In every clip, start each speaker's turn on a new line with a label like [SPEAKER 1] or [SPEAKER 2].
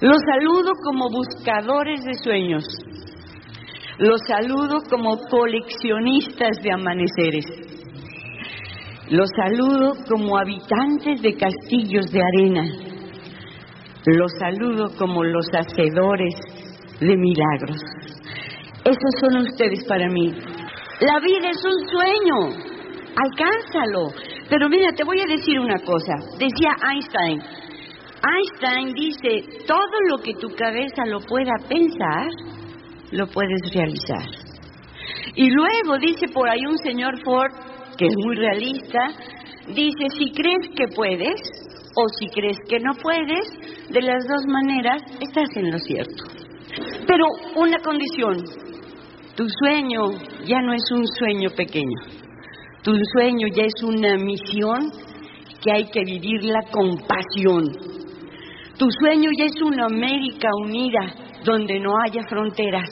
[SPEAKER 1] Los saludo como buscadores de sueños. Los saludo como coleccionistas de amaneceres. Los saludo como habitantes de castillos de arena. Los saludo como los hacedores de milagros. Esos son ustedes para mí. La vida es un sueño. Alcánzalo. Pero mira, te voy a decir una cosa. Decía Einstein, Einstein dice, todo lo que tu cabeza lo pueda pensar, lo puedes realizar. Y luego dice por ahí un señor Ford, que es muy realista, dice, si crees que puedes o si crees que no puedes, de las dos maneras estás en lo cierto. Pero una condición, tu sueño ya no es un sueño pequeño, tu sueño ya es una misión que hay que vivirla con pasión tu sueño ya es una América unida donde no haya fronteras.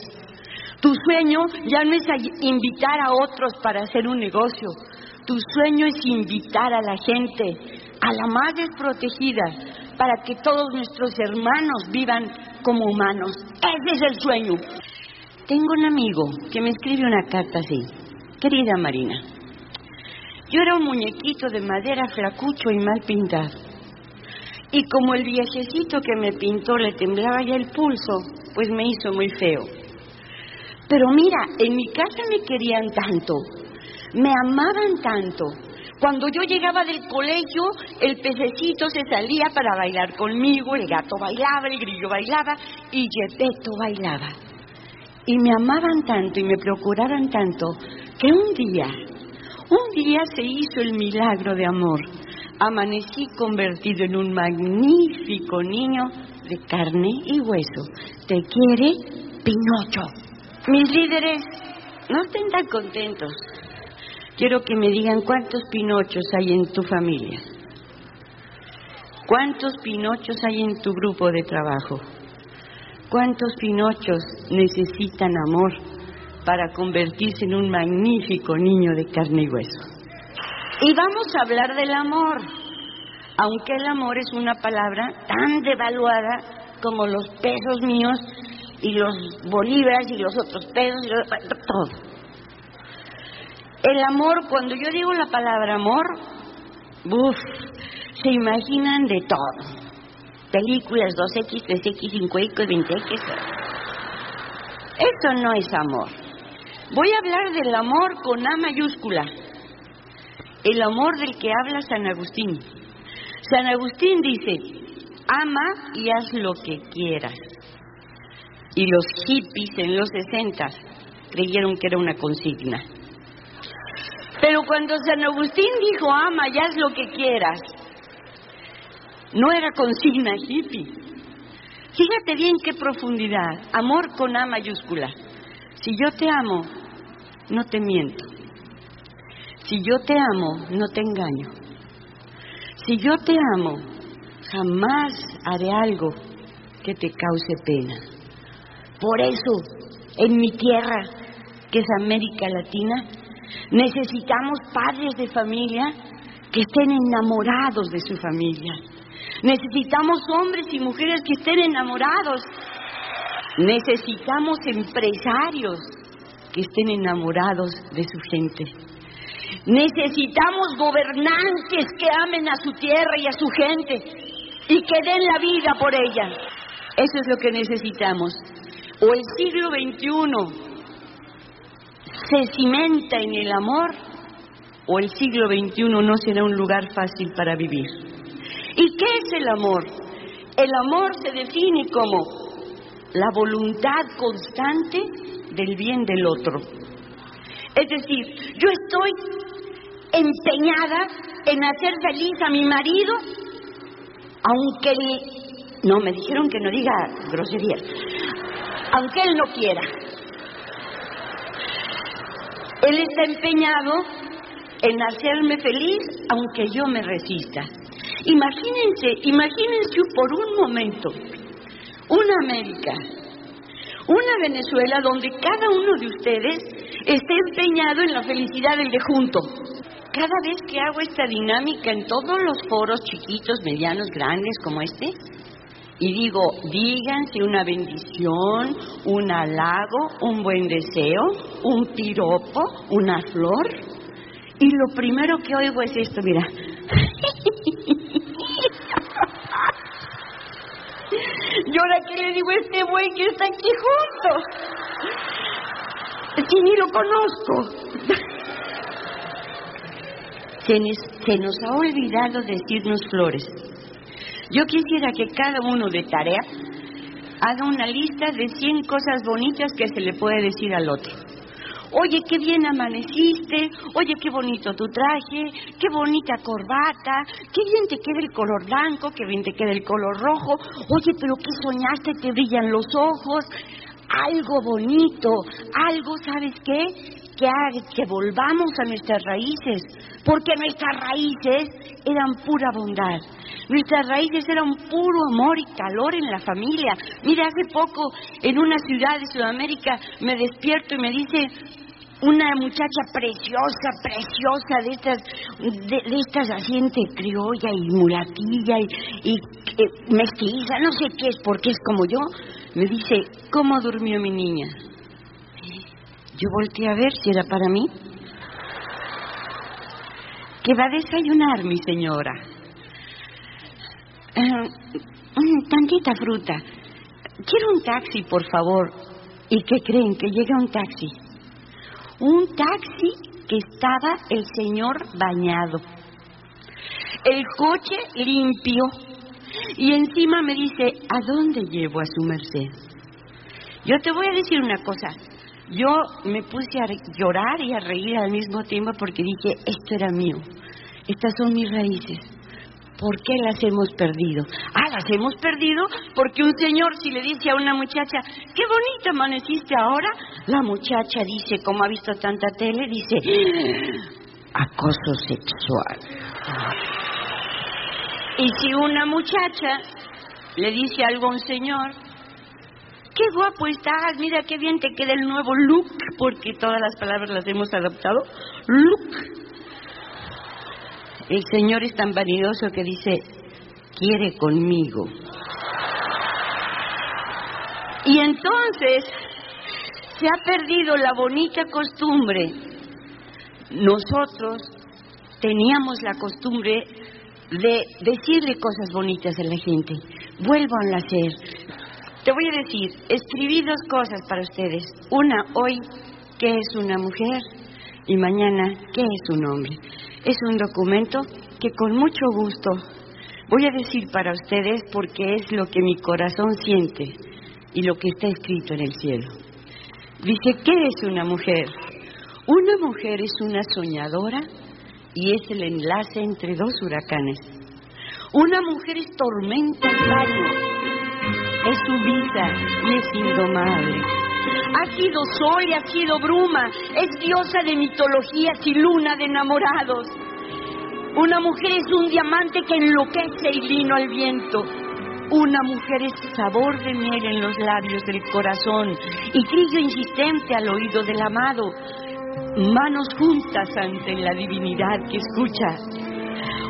[SPEAKER 1] Tu sueño ya no es invitar a otros para hacer un negocio. Tu sueño es invitar a la gente, a la más desprotegida, para que todos nuestros hermanos vivan como humanos. Ese es el sueño. Tengo un amigo que me escribe una carta así. Querida Marina, yo era un muñequito de madera flacucho y mal pintado. Y como el viejecito que me pintó le temblaba ya el pulso, pues me hizo muy feo. Pero mira, en mi casa me querían tanto, me amaban tanto. Cuando yo llegaba del colegio, el pececito se salía para bailar conmigo, el gato bailaba, el grillo bailaba y Gepetto bailaba. Y me amaban tanto y me procuraban tanto que un día, un día se hizo el milagro de amor amanecí convertido en un magnífico niño de carne y hueso. Te quiere Pinocho. Mis líderes, no estén tan contentos. Quiero que me digan cuántos Pinochos hay en tu familia. ¿Cuántos Pinochos hay en tu grupo de trabajo? ¿Cuántos Pinochos necesitan amor para convertirse en un magnífico niño de carne y hueso? Y vamos a hablar del amor, aunque el amor es una palabra tan devaluada como los pesos míos y los bolívares y los otros pesos y todo. El amor, cuando yo digo la palabra amor, uff, se imaginan de todo. Películas 2X, 3X, 5X, 20X. Eso no es amor. Voy a hablar del amor con A mayúscula el amor del que habla San Agustín. San Agustín dice, ama y haz lo que quieras. Y los hippies en los 60 creyeron que era una consigna. Pero cuando San Agustín dijo, ama y haz lo que quieras, no era consigna hippie. Fíjate bien qué profundidad. Amor con A mayúscula. Si yo te amo, no te miento. Si yo te amo, no te engaño. Si yo te amo, jamás haré algo que te cause pena. Por eso, en mi tierra, que es América Latina, necesitamos padres de familia que estén enamorados de su familia. Necesitamos hombres y mujeres que estén enamorados. Necesitamos empresarios que estén enamorados de su gente. Necesitamos gobernantes que amen a su tierra y a su gente y que den la vida por ella. Eso es lo que necesitamos. O el siglo XXI se cimenta en el amor o el siglo XXI no será un lugar fácil para vivir. ¿Y qué es el amor? El amor se define como la voluntad constante del bien del otro. Es decir, yo estoy empeñada en hacer feliz a mi marido, aunque él, no, me dijeron que no diga groserías, aunque él no quiera. Él está empeñado en hacerme feliz aunque yo me resista. Imagínense, imagínense por un momento una América, una Venezuela donde cada uno de ustedes esté empeñado en la felicidad del de junto cada vez que hago esta dinámica en todos los foros chiquitos, medianos, grandes como este, y digo, díganse una bendición, un halago, un buen deseo, un piropo, una flor. Y lo primero que oigo es esto, mira. Y ahora que le digo a este güey que está aquí junto. Si ni lo conozco. Se nos, ha olvidado decirnos flores. Yo quisiera que cada uno de tarea haga una lista de 100 cosas bonitas que se le puede decir al otro. Oye, qué bien amaneciste, oye, qué bonito tu traje, qué bonita corbata, qué bien te queda el color blanco, qué bien te queda el color rojo, oye, pero qué soñaste, te brillan los ojos, algo bonito, algo, ¿sabes qué? Que que volvamos a nuestras raíces, porque nuestras raíces eran pura bondad. Nuestras raíces eran puro amor y calor en la familia. Mira, hace poco en una ciudad de Sudamérica me despierto y me dice, una muchacha preciosa, preciosa, de estas, de, estas asiente criolla y mulatilla y, eh, mestiza, no sé qué es, porque es como yo, me dice, ¿cómo durmió mi niña? Yo volteé a ver si era para mí. Que va a desayunar, mi señora. Eh, tantita fruta. Quiero un taxi, por favor. ¿Y qué creen? Que llega un taxi un taxi que estaba el señor bañado, el coche limpio y encima me dice, ¿a dónde llevo a su merced? Yo te voy a decir una cosa, yo me puse a llorar y a reír al mismo tiempo porque dije, esto era mío, estas son mis raíces. ¿Por qué las hemos perdido? Ah, las hemos perdido porque un señor si le dice a una muchacha, qué bonita amaneciste ahora, la muchacha dice, como ha visto tanta tele, dice, acoso sexual. Y si una muchacha le dice algo a un señor, qué guapo estás, mira qué bien te queda el nuevo look, porque todas las palabras las hemos adoptado, look el Señor es tan vanidoso que dice, quiere conmigo. Y entonces se ha perdido la bonita costumbre. Nosotros teníamos la costumbre de decirle cosas bonitas a la gente. Vuelvan a hacer. Te voy a decir, escribí dos cosas para ustedes. Una, hoy, ¿qué es una mujer? Y mañana, ¿qué es un hombre? Es un documento que con mucho gusto voy a decir para ustedes porque es lo que mi corazón siente y lo que está escrito en el cielo. Dice, ¿qué es una mujer? Una mujer es una soñadora y es el enlace entre dos huracanes. Una mujer es tormenta y es sumisa y es indomable. Ha sido sol y ha sido bruma, es diosa de mitologías y luna de enamorados. Una mujer es un diamante que enloquece y vino al viento. Una mujer es sabor de miel en los labios del corazón y trillo insistente al oído del amado. Manos juntas ante la divinidad que escucha.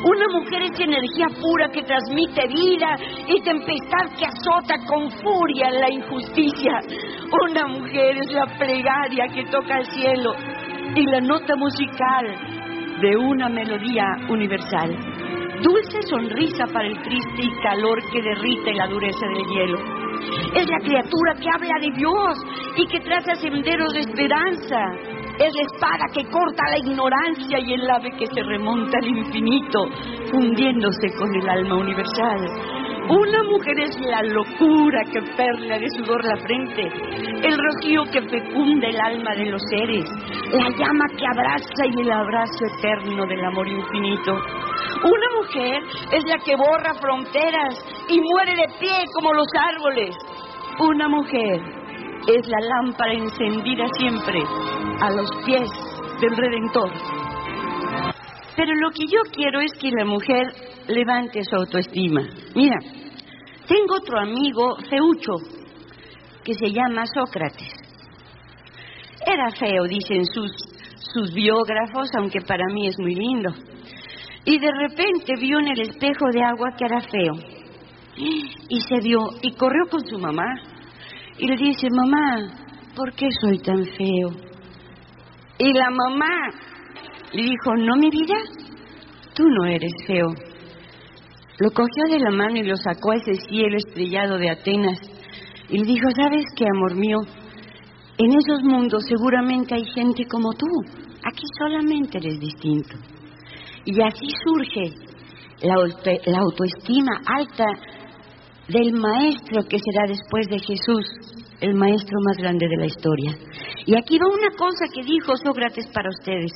[SPEAKER 1] Una mujer es energía pura que transmite vida y tempestad que azota con furia la injusticia. Una mujer es la plegaria que toca el cielo y la nota musical de una melodía universal. Dulce sonrisa para el triste y calor que derrite la dureza del hielo. Es la criatura que habla de Dios y que traza senderos de esperanza es la espada que corta la ignorancia y el ave que se remonta al infinito, fundiéndose con el alma universal. Una mujer es la locura que perla de sudor la frente, el rocío que fecunda el alma de los seres, la llama que abraza y el abrazo eterno del amor infinito. Una mujer es la que borra fronteras y muere de pie como los árboles. Una mujer es la lámpara encendida siempre a los pies del Redentor. Pero lo que yo quiero es que la mujer levante su autoestima. Mira, tengo otro amigo feucho que se llama Sócrates. Era feo, dicen sus, sus biógrafos, aunque para mí es muy lindo. Y de repente vio en el espejo de agua que era feo. Y se vio y corrió con su mamá y le dice, mamá, ¿por qué soy tan feo? Y la mamá le dijo, no, mi vida, tú no eres feo. Lo cogió de la mano y lo sacó a ese cielo estrellado de Atenas y le dijo, ¿sabes qué, amor mío? En esos mundos seguramente hay gente como tú. Aquí solamente eres distinto. Y así surge la, la autoestima alta del maestro que será después de Jesús, el maestro más grande de la historia. Y aquí va una cosa que dijo Sócrates para ustedes.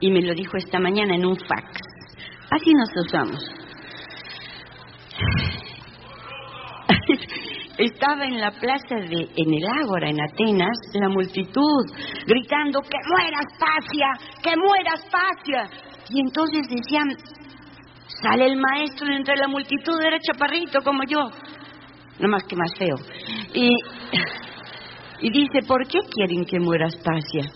[SPEAKER 1] Y me lo dijo esta mañana en un fax. Así nos usamos. Estaba en la plaza de, en el Ágora, en Atenas, la multitud gritando, que muera Aspasia, que muera Aspasia. Y entonces decían, sale el maestro de entre la multitud, era chaparrito como yo, no más que más feo. Y, y dice, ¿por qué quieren que muera Aspasia?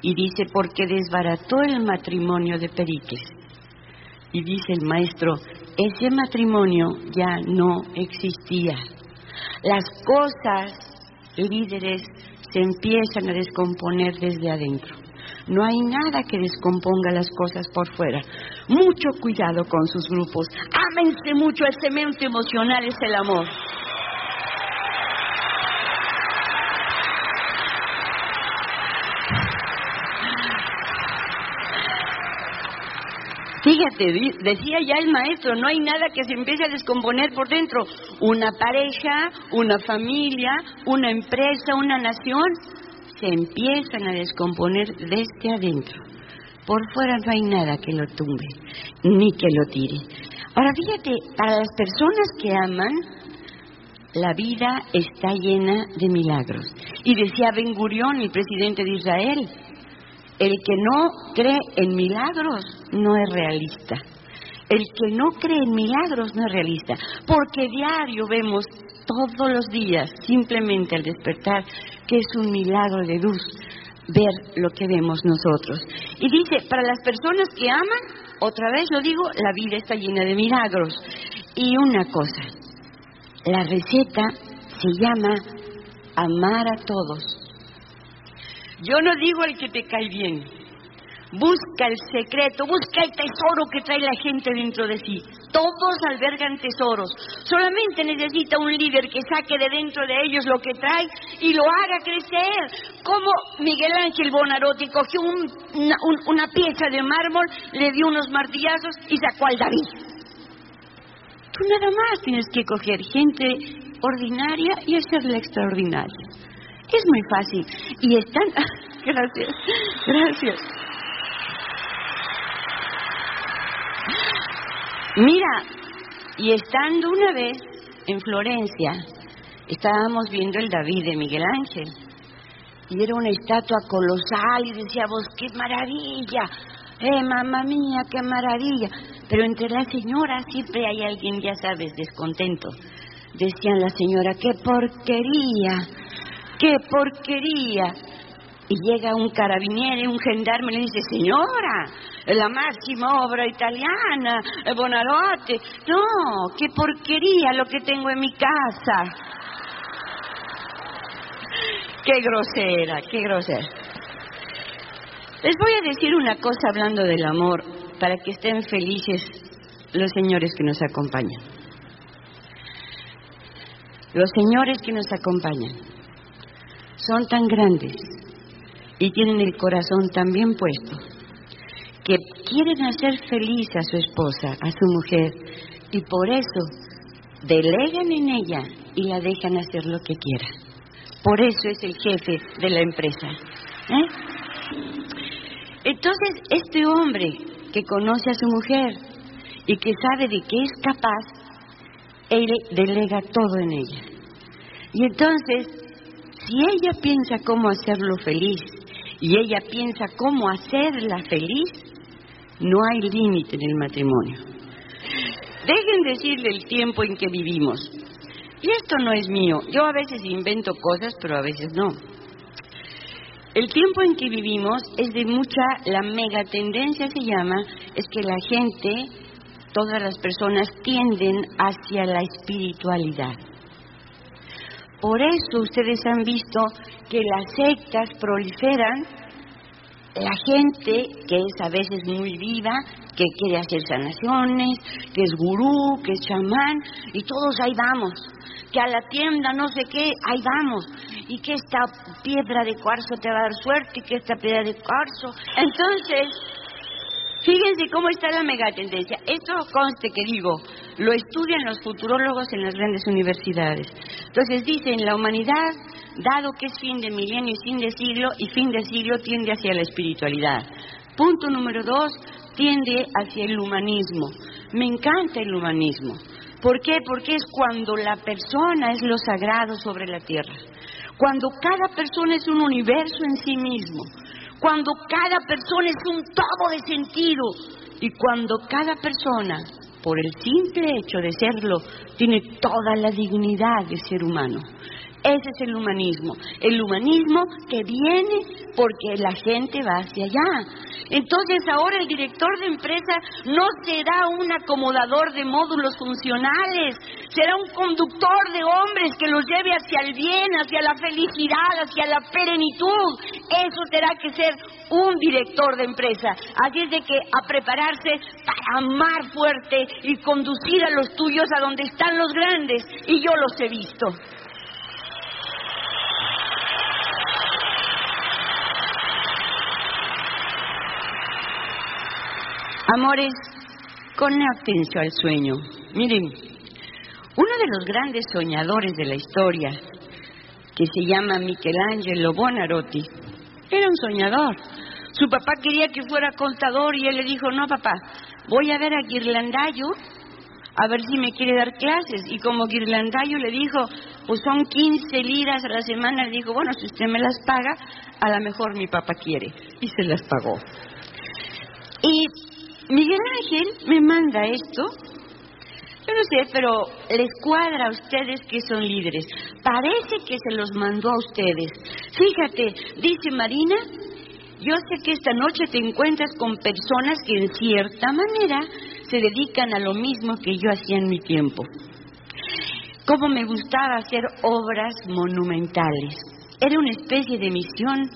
[SPEAKER 1] Y dice, porque desbarató el matrimonio de Pericles. Y dice el maestro, ese matrimonio ya no existía. Las cosas, líderes, se empiezan a descomponer desde adentro. No hay nada que descomponga las cosas por fuera. Mucho cuidado con sus grupos. Ámense mucho, el cemento emocional es el amor. Fíjate, decía ya el maestro, no hay nada que se empiece a descomponer por dentro. Una pareja, una familia, una empresa, una nación, se empiezan a descomponer desde adentro. Por fuera no hay nada que lo tumbe, ni que lo tire. Ahora fíjate, para las personas que aman, la vida está llena de milagros. Y decía Ben Gurión, el presidente de Israel, el que no cree en milagros no es realista. El que no cree en milagros no es realista. Porque diario vemos todos los días, simplemente al despertar, que es un milagro de luz ver lo que vemos nosotros. Y dice, para las personas que aman, otra vez lo digo, la vida está llena de milagros. Y una cosa, la receta se llama amar a todos yo no digo el que te cae bien. Busca el secreto, busca el tesoro que trae la gente dentro de sí. Todos albergan tesoros. Solamente necesita un líder que saque de dentro de ellos lo que trae y lo haga crecer. Como Miguel Ángel Bonarotti cogió una, una pieza de mármol, le dio unos martillazos y sacó al David. Tú nada más tienes que coger gente ordinaria y hacerla extraordinaria. Es muy fácil. Y están... gracias, gracias. Mira, y estando una vez en Florencia, estábamos viendo el David de Miguel Ángel. Y era una estatua colosal y decíamos, qué maravilla, eh, mamá mía, qué maravilla. Pero entre las señoras siempre hay alguien, ya sabes, descontento. Decían la señora, qué porquería, ¡Qué porquería! Y llega un carabiniere, un gendarme, y le dice, señora, la máxima obra italiana, Bonarotti. No, qué porquería lo que tengo en mi casa. Qué grosera, qué grosera. Les voy a decir una cosa hablando del amor, para que estén felices los señores que nos acompañan. Los señores que nos acompañan son tan grandes y tienen el corazón tan bien puesto que quieren hacer feliz a su esposa, a su mujer, y por eso delegan en ella y la dejan hacer lo que quiera. Por eso es el jefe de la empresa. ¿eh? Entonces, este hombre que conoce a su mujer y que sabe de qué es capaz, él delega todo en ella. Y entonces si ella piensa cómo hacerlo feliz y ella piensa cómo hacerla feliz, no hay límite en el matrimonio. Dejen decirle el tiempo en que vivimos. Y esto no es mío. Yo a veces invento cosas, pero a veces no. El tiempo en que vivimos es de mucha, la mega tendencia se llama, es que la gente todas las personas tienden hacia la espiritualidad. Por eso ustedes han visto que las sectas proliferan, la gente que es a veces muy viva, que quiere hacer sanaciones, que es gurú, que es chamán, y todos ahí vamos. Que a la tienda no sé qué, ahí vamos. Y que esta piedra de cuarzo te va a dar suerte, y que esta piedra de cuarzo. Entonces, Fíjense cómo está la megatendencia. Esto conste que digo, lo estudian los futurólogos en las grandes universidades. Entonces dicen, la humanidad, dado que es fin de milenio y fin de siglo, y fin de siglo tiende hacia la espiritualidad. Punto número dos, tiende hacia el humanismo. Me encanta el humanismo. ¿Por qué? Porque es cuando la persona es lo sagrado sobre la tierra. Cuando cada persona es un universo en sí mismo cuando cada persona es un todo de sentido y cuando cada persona, por el simple hecho de serlo, tiene toda la dignidad de ser humano. Ese es el humanismo. El humanismo que viene porque la gente va hacia allá. Entonces ahora el director de empresa no será un acomodador de módulos funcionales, será un conductor de hombres que los lleve hacia el bien, hacia la felicidad, hacia la plenitud. Eso tendrá que ser un director de empresa. Así es de que a prepararse para amar fuerte y conducir a los tuyos a donde están los grandes. Y yo los he visto. Amores, conéctense al sueño. Miren, uno de los grandes soñadores de la historia, que se llama Michelangelo Bonarotti, era un soñador. Su papá quería que fuera contador y él le dijo, no papá, voy a ver a Guirlandayo a ver si me quiere dar clases. Y como Guirlandayo le dijo, pues son 15 liras a la semana, le dijo, bueno, si usted me las paga, a lo mejor mi papá quiere. Y se las pagó. Y Miguel Ángel me manda esto. Yo no sé, pero les cuadra a ustedes que son líderes. Parece que se los mandó a ustedes. Fíjate, dice Marina, yo sé que esta noche te encuentras con personas que en cierta manera se dedican a lo mismo que yo hacía en mi tiempo. Como me gustaba hacer obras monumentales. Era una especie de misión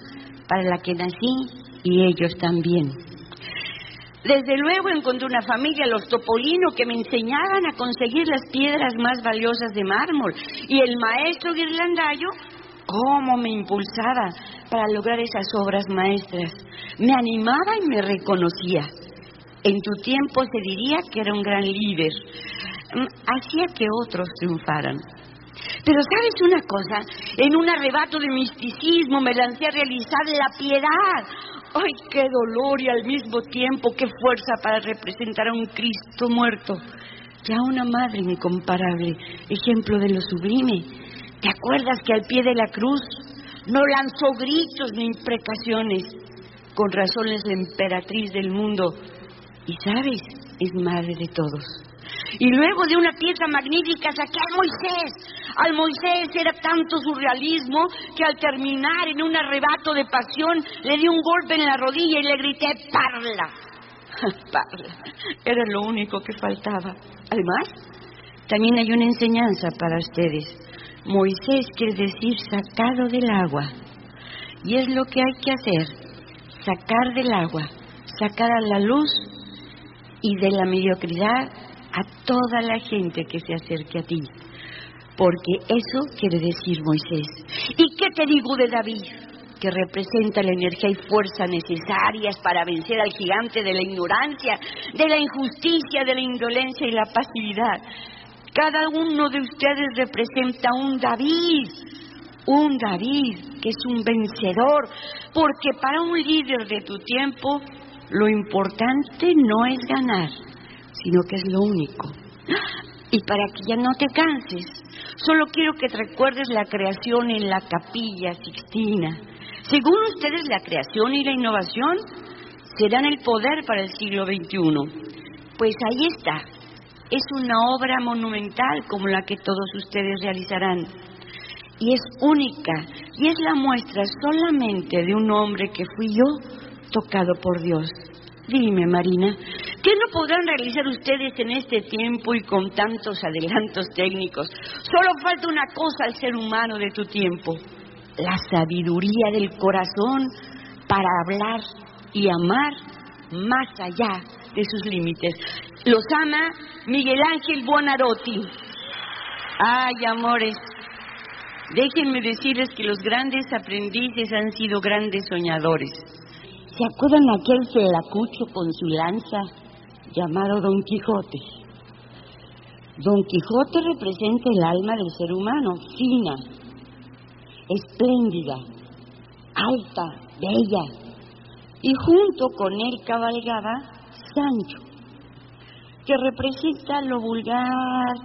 [SPEAKER 1] para la que nací y ellos también. Desde luego encontré una familia, los Topolino, que me enseñaban a conseguir las piedras más valiosas de mármol. Y el maestro Guirlandayo, cómo me impulsaba para lograr esas obras maestras. Me animaba y me reconocía. En tu tiempo se diría que era un gran líder. Mm, hacía que otros triunfaran. Pero sabes una cosa, en un arrebato de misticismo me lancé a realizar la piedad, ¡Ay, qué dolor y al mismo tiempo qué fuerza para representar a un Cristo muerto! Ya una madre incomparable, ejemplo de lo sublime. ¿Te acuerdas que al pie de la cruz no lanzó gritos ni imprecaciones? Con razón es la emperatriz del mundo y, ¿sabes? Es madre de todos. Y luego de una pieza magnífica saqué al Moisés. Al Moisés era tanto su realismo que al terminar en un arrebato de pasión le di un golpe en la rodilla y le grité, parla. parla. Era lo único que faltaba. Además, también hay una enseñanza para ustedes. Moisés quiere decir sacado del agua. Y es lo que hay que hacer, sacar del agua, sacar a la luz y de la mediocridad a toda la gente que se acerque a ti, porque eso quiere decir Moisés. ¿Y qué te digo de David? que representa la energía y fuerza necesarias para vencer al gigante de la ignorancia, de la injusticia, de la indolencia y la pasividad. Cada uno de ustedes representa un David, un David que es un vencedor, porque para un líder de tu tiempo lo importante no es ganar, sino que es lo único. Y para que ya no te canses, solo quiero que recuerdes la creación en la capilla Sixtina. Según ustedes, la creación y la innovación serán el poder para el siglo XXI. Pues ahí está. Es una obra monumental como la que todos ustedes realizarán. Y es única. Y es la muestra solamente de un hombre que fui yo tocado por Dios. Dime, Marina, ¿Qué no podrán realizar ustedes en este tiempo y con tantos adelantos técnicos? Solo falta una cosa al ser humano de tu tiempo, la sabiduría del corazón para hablar y amar más allá de sus límites. Los ama Miguel Ángel Buonarotti. Ay, amores, déjenme decirles que los grandes aprendices han sido grandes soñadores. ¿Se acuerdan aquel felacucho con su lanza llamado Don Quijote? Don Quijote representa el alma del ser humano, fina, espléndida, alta, bella, y junto con él cabalgaba Sancho, que representa lo vulgar,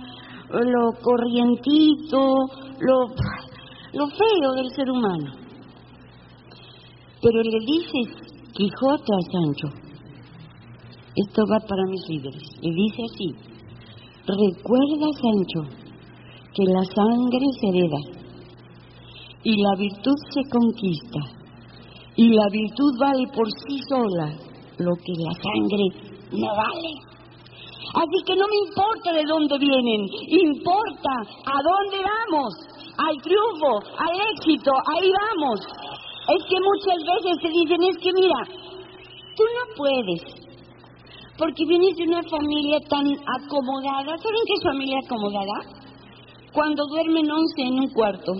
[SPEAKER 1] lo corrientito, lo, lo feo del ser humano. Pero le dice Quijote a Sancho, esto va para mis líderes, y dice así, recuerda Sancho que la sangre se hereda y la virtud se conquista y la virtud vale por sí sola lo que la sangre no vale. Así que no me importa de dónde vienen, importa a dónde vamos, al triunfo, al éxito, ahí vamos. Es que muchas veces te dicen, es que mira, tú no puedes, porque vienes de una familia tan acomodada. ¿Saben qué es familia acomodada? Cuando duermen once en un cuarto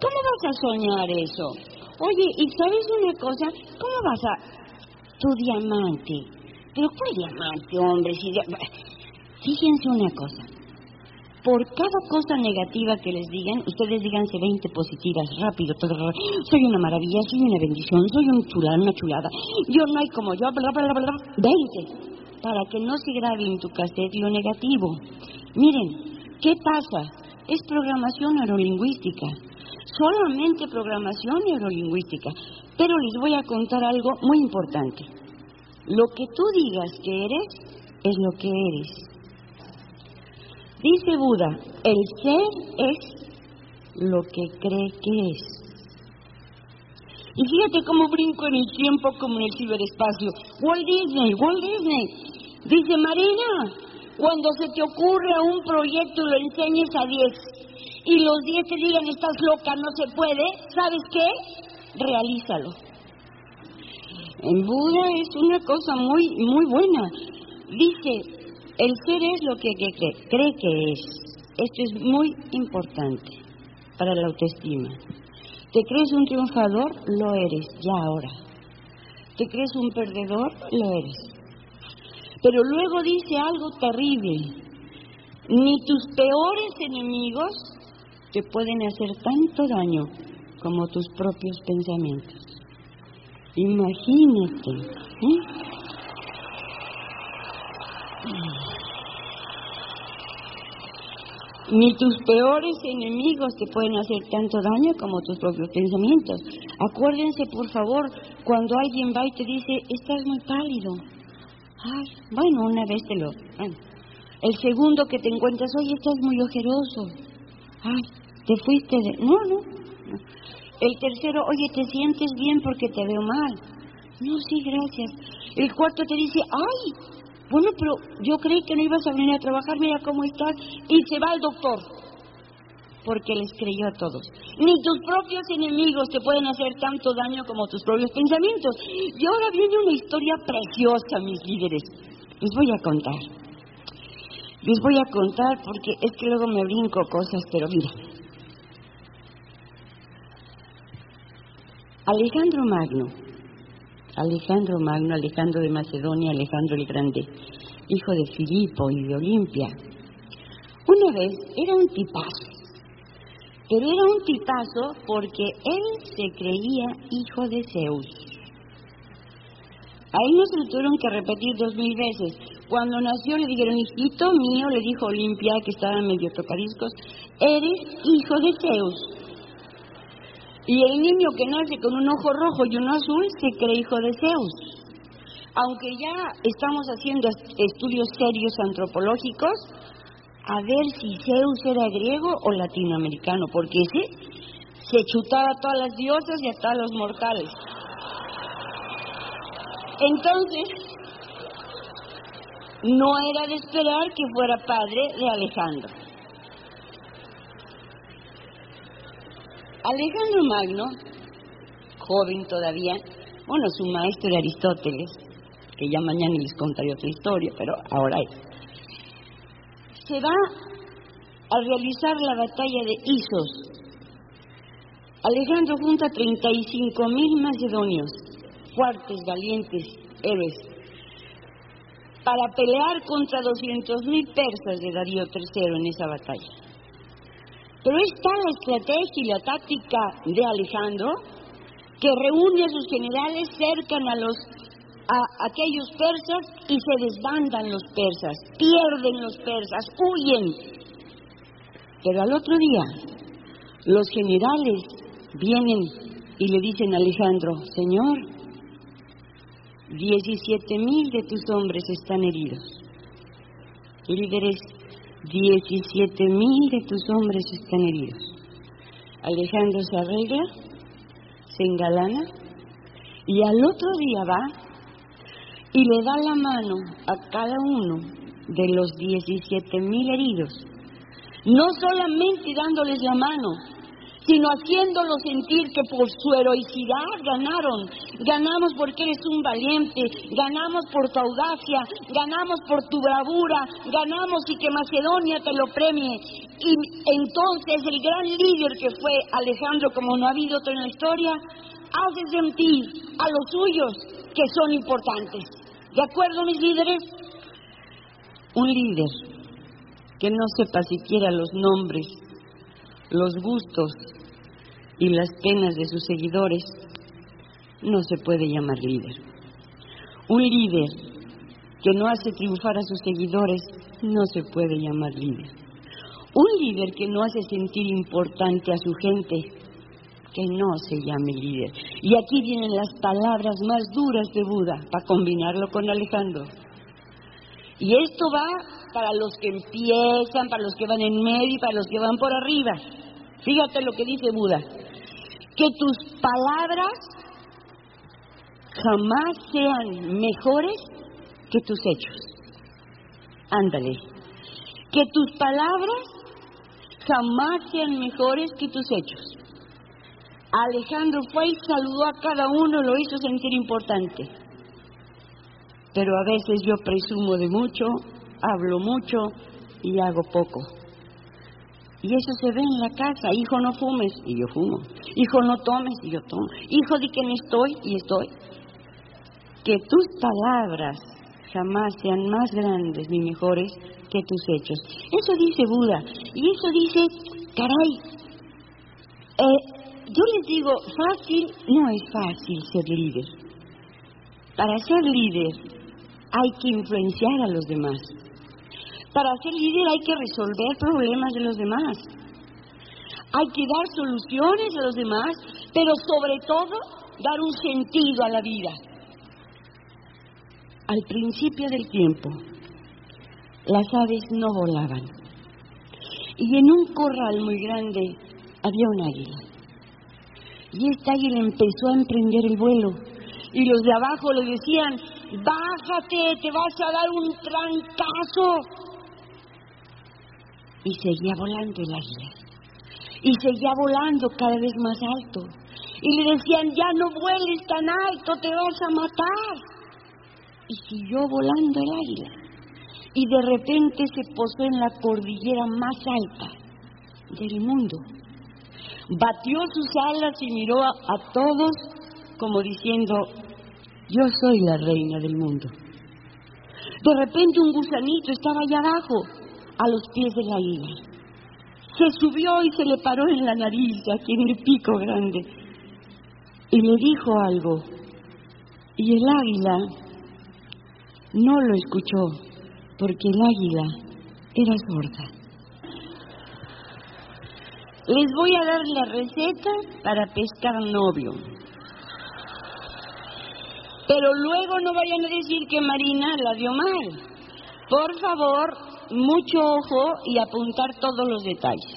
[SPEAKER 1] ¿Cómo vas a soñar eso? Oye, ¿y sabes una cosa? ¿Cómo vas a... Tu diamante. ¿Pero cuál diamante, hombre? Fíjense una cosa. Por cada cosa negativa que les digan, ustedes díganse 20 positivas, rápido, todo, soy una maravilla, soy una bendición, soy un chulada, una chulada. Yo no hay como yo, bla, bla, 20. Para que no se grabe en tu cassette lo negativo. Miren, ¿qué pasa? Es programación neurolingüística solamente programación neurolingüística. Pero les voy a contar algo muy importante. Lo que tú digas que eres es lo que eres. Dice Buda, el ser es lo que cree que es. Y fíjate cómo brinco en el tiempo como en el ciberespacio. Walt Disney, Walt Disney. Dice Marina, cuando se te ocurre un proyecto lo enseñes a 10 y los diez te digan estás loca, no se puede, ¿sabes qué? Realízalo. En Buda es una cosa muy, muy buena. Dice, el ser es lo que, cree, cree que es. Esto es muy importante para la autoestima. ¿Te crees un triunfador? Lo eres, ya ahora. ¿Te crees un perdedor? Lo eres. Pero luego dice algo terrible. Ni tus peores enemigos te pueden hacer tanto daño como tus propios pensamientos. Imagínate. ¿eh? Ni tus peores enemigos te pueden hacer tanto daño como tus propios pensamientos. Acuérdense, por favor, cuando alguien va y te dice, estás muy pálido. Ay, bueno, una vez te lo... El segundo que te encuentras, oye, estás muy ojeroso. Ay, te fuiste de... No, no. El tercero, oye, ¿te sientes bien porque te veo mal? No, sí, gracias. El cuarto te dice, ay, bueno, pero yo creí que no ibas a venir a trabajar, mira cómo estás. Y se va el doctor, porque les creyó a todos. Ni tus propios enemigos te pueden hacer tanto daño como tus propios pensamientos. Y ahora viene una historia preciosa, mis líderes. Les voy a contar. Les voy a contar porque es que luego me brinco cosas, pero mira. Alejandro Magno, Alejandro Magno, Alejandro de Macedonia, Alejandro el Grande, hijo de Filipo y de Olimpia, una vez era un tipazo, pero era un tipazo porque él se creía hijo de Zeus. A él no se lo tuvieron que repetir dos mil veces. Cuando nació le dijeron, hijito mío, le dijo Olimpia, que estaba medio tocadiscos, eres hijo de Zeus. Y el niño que nace con un ojo rojo y uno azul se cree hijo de Zeus. Aunque ya estamos haciendo estudios serios antropológicos, a ver si Zeus era griego o latinoamericano, porque ese se chutaba a todas las diosas y a todos los mortales. Entonces, no era de esperar que fuera padre de Alejandro. Alejandro Magno, joven todavía, bueno, su maestro era Aristóteles, que ya mañana les contaré otra historia, pero ahora es. Se va a realizar la batalla de Isos. Alejandro junta 35 mil macedonios, fuertes, valientes, héroes, para pelear contra 200 mil persas de Darío III en esa batalla. Pero es tal la estrategia y la táctica de Alejandro que reúne a sus generales, cercan a los a aquellos persas y se desbandan los persas, pierden los persas, huyen. Pero al otro día, los generales vienen y le dicen a Alejandro, Señor, 17 mil de tus hombres están heridos. Líderes, 17 mil de tus hombres están heridos. Alejandro se arregla, se engalana y al otro día va y le da la mano a cada uno de los 17 mil heridos. No solamente dándoles la mano, sino haciéndolo sentir que por su heroicidad ganaron. Ganamos porque eres un valiente, ganamos por tu audacia, ganamos por tu bravura, ganamos y que Macedonia te lo premie. Y entonces el gran líder que fue Alejandro, como no ha habido otro en la historia, hace sentir a los suyos que son importantes. ¿De acuerdo, mis líderes? Un líder que no sepa siquiera los nombres los gustos y las penas de sus seguidores, no se puede llamar líder. Un líder que no hace triunfar a sus seguidores, no se puede llamar líder. Un líder que no hace sentir importante a su gente, que no se llame líder. Y aquí vienen las palabras más duras de Buda, para combinarlo con Alejandro. Y esto va para los que empiezan, para los que van en medio y para los que van por arriba. Fíjate lo que dice Buda. Que tus palabras jamás sean mejores que tus hechos. Ándale. Que tus palabras jamás sean mejores que tus hechos. Alejandro fue y saludó a cada uno, lo hizo sentir importante. Pero a veces yo presumo de mucho, hablo mucho y hago poco. Y eso se ve en la casa. Hijo, no fumes y yo fumo. Hijo, no tomes y yo tomo. Hijo, di que no estoy y estoy. Que tus palabras jamás sean más grandes ni mejores que tus hechos. Eso dice Buda. Y eso dice, caray, eh, yo les digo, fácil no es fácil ser líder. Para ser líder hay que influenciar a los demás. Para ser líder hay que resolver problemas de los demás. Hay que dar soluciones a los demás, pero sobre todo dar un sentido a la vida. Al principio del tiempo, las aves no volaban. Y en un corral muy grande había un águila. Y esta águila empezó a emprender el vuelo. Y los de abajo le decían, bájate, te vas a dar un trancazo y seguía volando el águila. Y seguía volando cada vez más alto. Y le decían, ya no vueles tan alto, te vas a matar. Y siguió volando el águila. Y de repente se posó en la cordillera más alta del mundo. Batió sus alas y miró a, a todos como diciendo, yo soy la reina del mundo. De repente un gusanito estaba allá abajo a los pies del águila. Se subió y se le paró en la nariz, aquí en el pico grande, y le dijo algo. Y el águila no lo escuchó, porque el águila era sorda. Les voy a dar la receta para pescar novio. Pero luego no vayan a decir que Marina la dio mal. Por favor, mucho ojo y apuntar todos los detalles.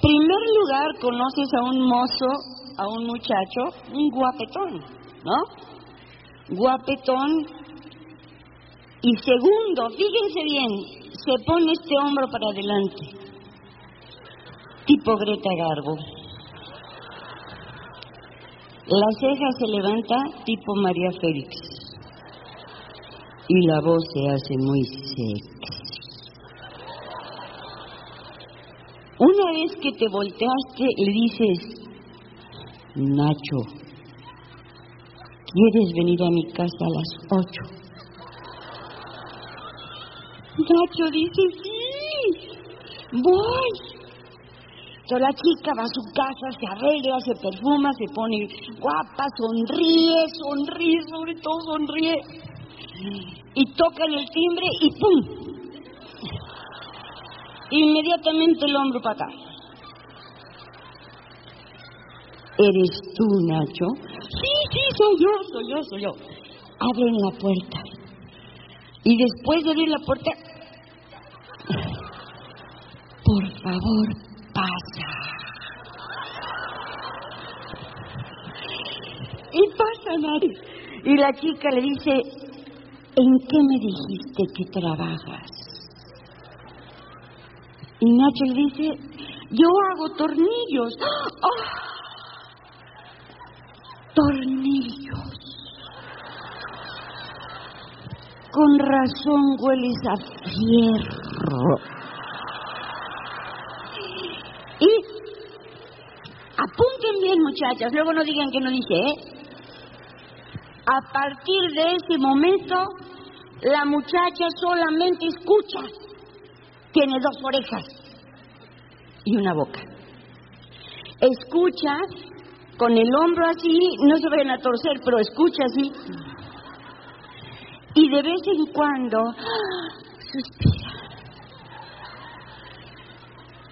[SPEAKER 1] Primer lugar, conoces a un mozo, a un muchacho, un guapetón, ¿no? guapetón, y segundo, fíjense bien, se pone este hombro para adelante, tipo Greta Garbo. La ceja se levanta tipo María Félix y la voz se hace muy seca. Una vez que te volteaste, le dices, Nacho, ¿quieres venir a mi casa a las ocho? Nacho dice, sí, voy. Entonces la chica va a su casa, se arregla, se perfuma, se pone guapa, sonríe, sonríe, sobre todo sonríe. Y toca en el timbre y ¡pum! Inmediatamente el hombro para acá. ¿Eres tú, Nacho? Sí, sí, soy yo, soy yo, soy yo. Abren la puerta. Y después de abrir la puerta, por favor, pasa. Y pasa, nadie. Y la chica le dice, ¿en qué me dijiste que trabajas? Y Nacho le dice, yo hago tornillos. ¡Ah! Tornillos. Con razón hueles a fierro. Y apunten bien, muchachas, luego no digan que no dije, ¿eh? A partir de ese momento, la muchacha solamente escucha. Tiene dos orejas y una boca. Escucha con el hombro así, no se vayan a torcer, pero escucha así. Y de vez en cuando suspira.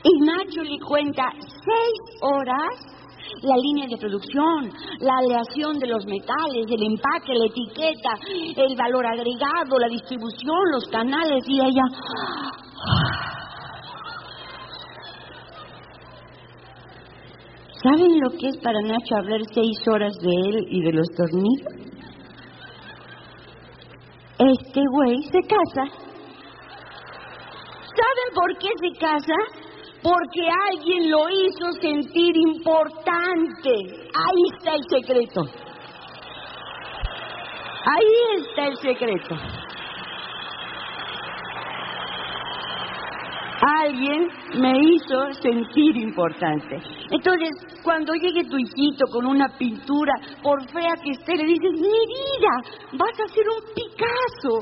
[SPEAKER 1] Y Nacho le cuenta seis horas la línea de producción, la aleación de los metales, el empaque, la etiqueta, el valor agregado, la distribución, los canales y ella... ¿Saben lo que es para Nacho hablar seis horas de él y de los tornillos? Este güey se casa. ¿Saben por qué se casa? Porque alguien lo hizo sentir importante. Ahí está el secreto. Ahí está el secreto. Alguien me hizo sentir importante. Entonces, cuando llegue tu hijito con una pintura, por fea que esté, le dices, mi vida, vas a hacer un Picasso.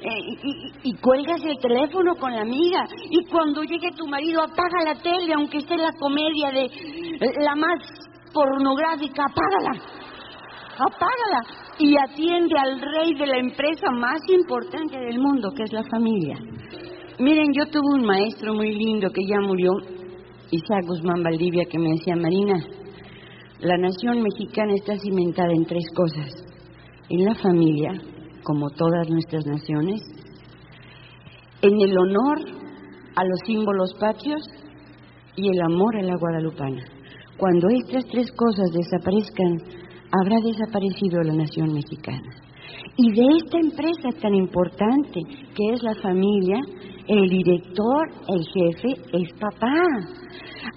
[SPEAKER 1] Eh, y, y, cuelgas el teléfono con la amiga. Y cuando llegue tu marido, apaga la tele, aunque esté la comedia de eh, la más pornográfica, apágala. Apágala. Y atiende al rey de la empresa más importante del mundo, que es la familia. Miren, yo tuve un maestro muy lindo que ya murió, Isaac Guzmán Valdivia, que me decía, Marina, la nación mexicana está cimentada en tres cosas. En la familia, como todas nuestras naciones, en el honor a los símbolos patrios y el amor a la guadalupana. Cuando estas tres cosas desaparezcan, habrá desaparecido la nación mexicana. Y de esta empresa tan importante que es la familia, el director, el jefe, es papá.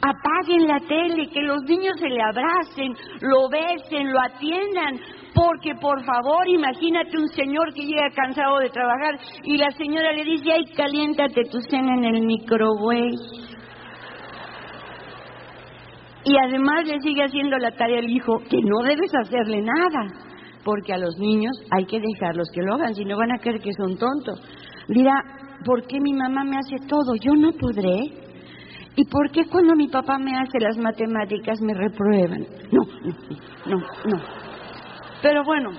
[SPEAKER 1] Apaguen la tele, que los niños se le abracen, lo besen, lo atiendan, porque por favor, imagínate un señor que llega cansado de trabajar y la señora le dice, ay, caliéntate tu cena en el microwave. Y además le sigue haciendo la tarea al hijo, que no debes hacerle nada, porque a los niños hay que dejarlos que lo hagan, si no van a creer que son tontos. Dirá, ¿por qué mi mamá me hace todo? Yo no podré. ¿Y por qué cuando mi papá me hace las matemáticas me reprueban? No, no, no. Pero bueno,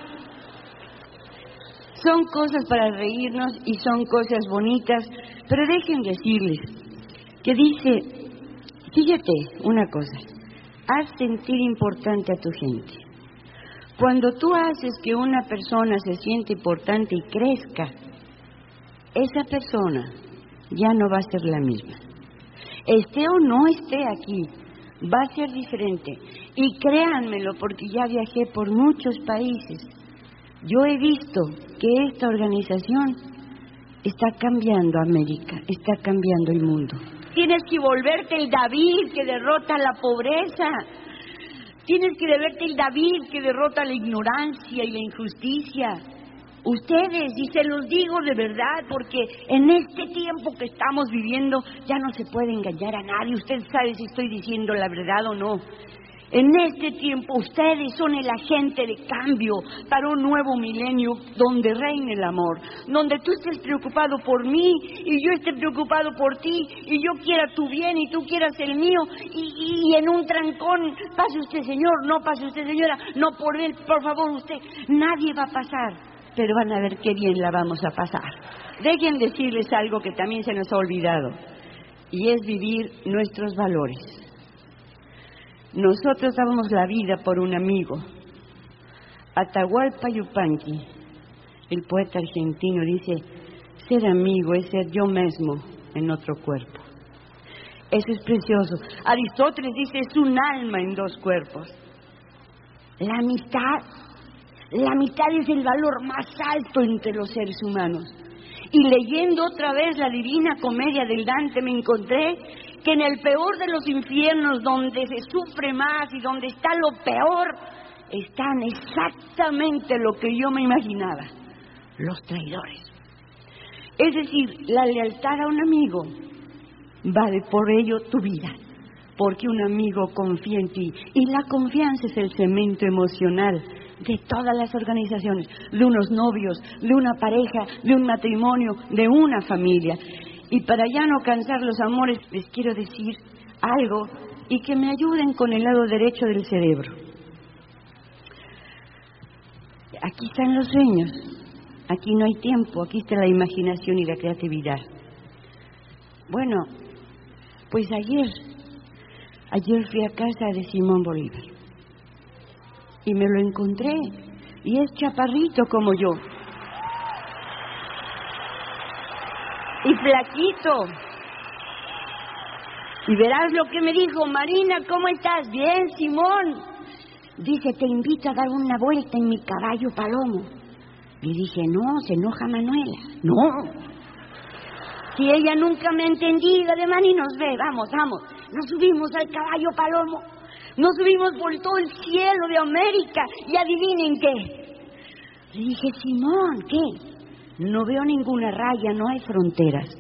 [SPEAKER 1] son cosas para reírnos y son cosas bonitas, pero dejen decirles que dice, fíjate una cosa, haz sentir importante a tu gente. Cuando tú haces que una persona se siente importante y crezca, esa persona ya no va a ser la misma. Esté o no esté aquí, va a ser diferente. Y créanmelo, porque ya viajé por muchos países. Yo he visto que esta organización está cambiando América, está cambiando el mundo. Tienes que volverte el David que derrota la pobreza. Tienes que volverte el David que derrota la ignorancia y la injusticia. Ustedes, y se los digo de verdad, porque en este tiempo que estamos viviendo ya no se puede engañar a nadie. Usted sabe si estoy diciendo la verdad o no. En este tiempo ustedes son el agente de cambio para un nuevo milenio donde reine el amor, donde tú estés preocupado por mí y yo esté preocupado por ti y yo quiera tu bien y tú quieras el mío y, en un trancón pase usted señor, no pase usted señora, no por él, por favor usted, nadie va a pasar, pero van a ver qué bien la vamos a pasar. Dejen decirles algo que también se nos ha olvidado y es vivir nuestros valores. Nosotros dábamos la vida por un amigo. Atahualpa Yupanqui, el poeta argentino, dice, ser amigo es ser yo mismo en otro cuerpo. Eso es precioso. Aristóteles dice, es un alma en dos cuerpos. La amistad, la amistad es el valor más alto entre los seres humanos. Y leyendo otra vez la divina comedia del Dante me encontré que en el peor de los infiernos, donde se sufre más y donde está lo peor, están exactamente lo que yo me imaginaba, los traidores. Es decir, la lealtad a un amigo vale por ello tu vida, porque un amigo confía en ti y la confianza es el cemento emocional de todas las organizaciones, de unos novios, de una pareja, de un matrimonio, de una familia. Y para ya no cansar los amores, les quiero decir algo y que me ayuden con el lado derecho del cerebro. Aquí están los sueños, aquí no hay tiempo, aquí está la imaginación y la creatividad. Bueno, pues ayer, ayer fui a casa de Simón Bolívar y me lo encontré y es chaparrito como yo. y flaquito. Y verás lo que me dijo, Marina, ¿cómo estás? Bien, Simón. Dice, te invito a dar una vuelta en mi caballo palomo. Y dije, no, se enoja Manuela. No. Si ella nunca me ha entendido, además ni nos ve, vamos, vamos. Nos subimos al caballo palomo. Nos subimos por todo el cielo de América y adivinen qué. Le dije, Simón, ¿qué? No veo ninguna raya, no hay fronteras.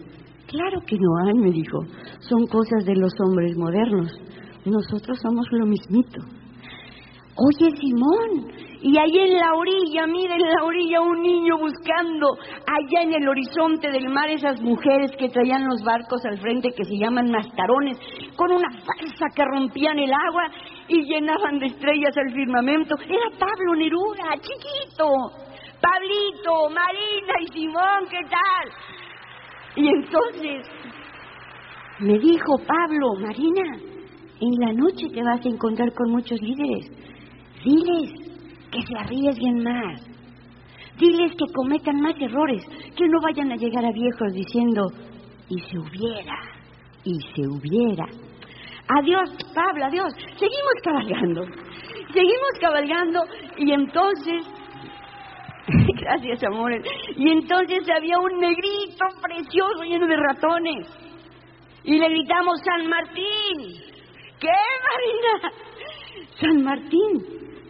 [SPEAKER 1] Claro que no hay, me dijo. Son cosas de los hombres modernos. Nosotros somos lo mismito. Oye, Simón, y ahí en la orilla, miren en la orilla un niño buscando, allá en el horizonte del mar, esas mujeres que traían los barcos al frente que se llaman mascarones, con una falsa que rompían el agua y llenaban de estrellas el firmamento. Era Pablo Neruda, chiquito. Pablito, Marina y Simón, ¿qué tal? Y entonces me dijo Pablo, Marina, en la noche te vas a encontrar con muchos líderes. Diles que se arriesguen más. Diles que cometan más errores, que no vayan a llegar a viejos diciendo, y se hubiera, y se hubiera. Adiós, Pablo, adiós. Seguimos cabalgando. Seguimos cabalgando y entonces Gracias, amores. Y entonces había un negrito precioso lleno de ratones. Y le gritamos, San Martín. ¿Qué, Marina? San Martín,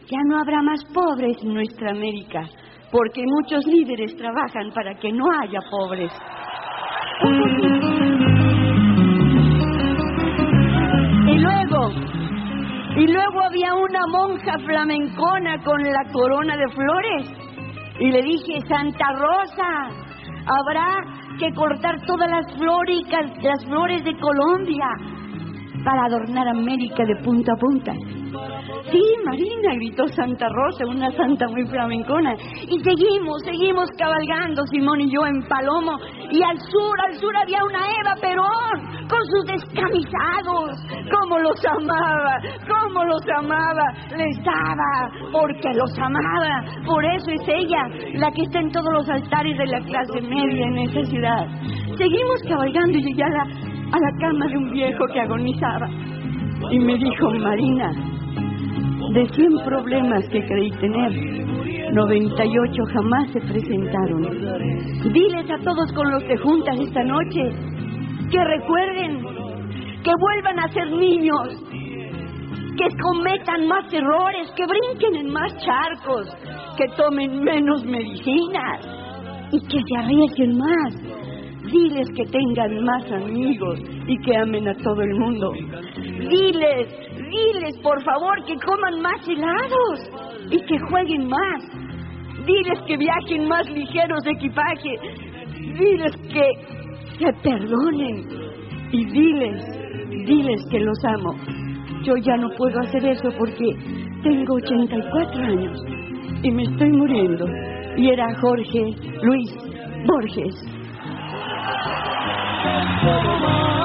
[SPEAKER 1] ya no habrá más pobres en nuestra América, porque muchos líderes trabajan para que no haya pobres. Y luego había una monja flamencona con la corona de flores. Y le dije, Santa Rosa, habrá que cortar todas las las flores de Colombia para adornar América de punta a punta. Sí, Marina, gritó Santa Rosa, una santa muy flamencona. Y seguimos, seguimos cabalgando, Simón y yo, en Palomo. Y al sur, al sur había una Eva Perón, con sus descamisados. ¡Cómo los amaba! ¡Cómo los amaba! Les daba, porque los amaba. Por eso es ella la que está en todos los altares de la clase media en esa ciudad. Seguimos cabalgando y llegué a la, a la cama de un viejo que agonizaba. Y me dijo, Marina, De 100 problemas que creí tener, 98 jamás se presentaron. Diles a todos con los que juntas esta noche que recuerden, que vuelvan a ser niños, que cometan más errores, que brinquen en más charcos, que tomen menos medicinas y que se arriesguen más. Diles que tengan más amigos y que amen a todo el mundo. Diles, diles por favor que coman más helados y que jueguen más. Diles que viajen más ligeros de equipaje. Diles que se perdonen. Y diles, diles que los amo. Yo ya no puedo hacer eso porque tengo 84 años y me estoy muriendo. Y era Jorge Luis Borges. Come on.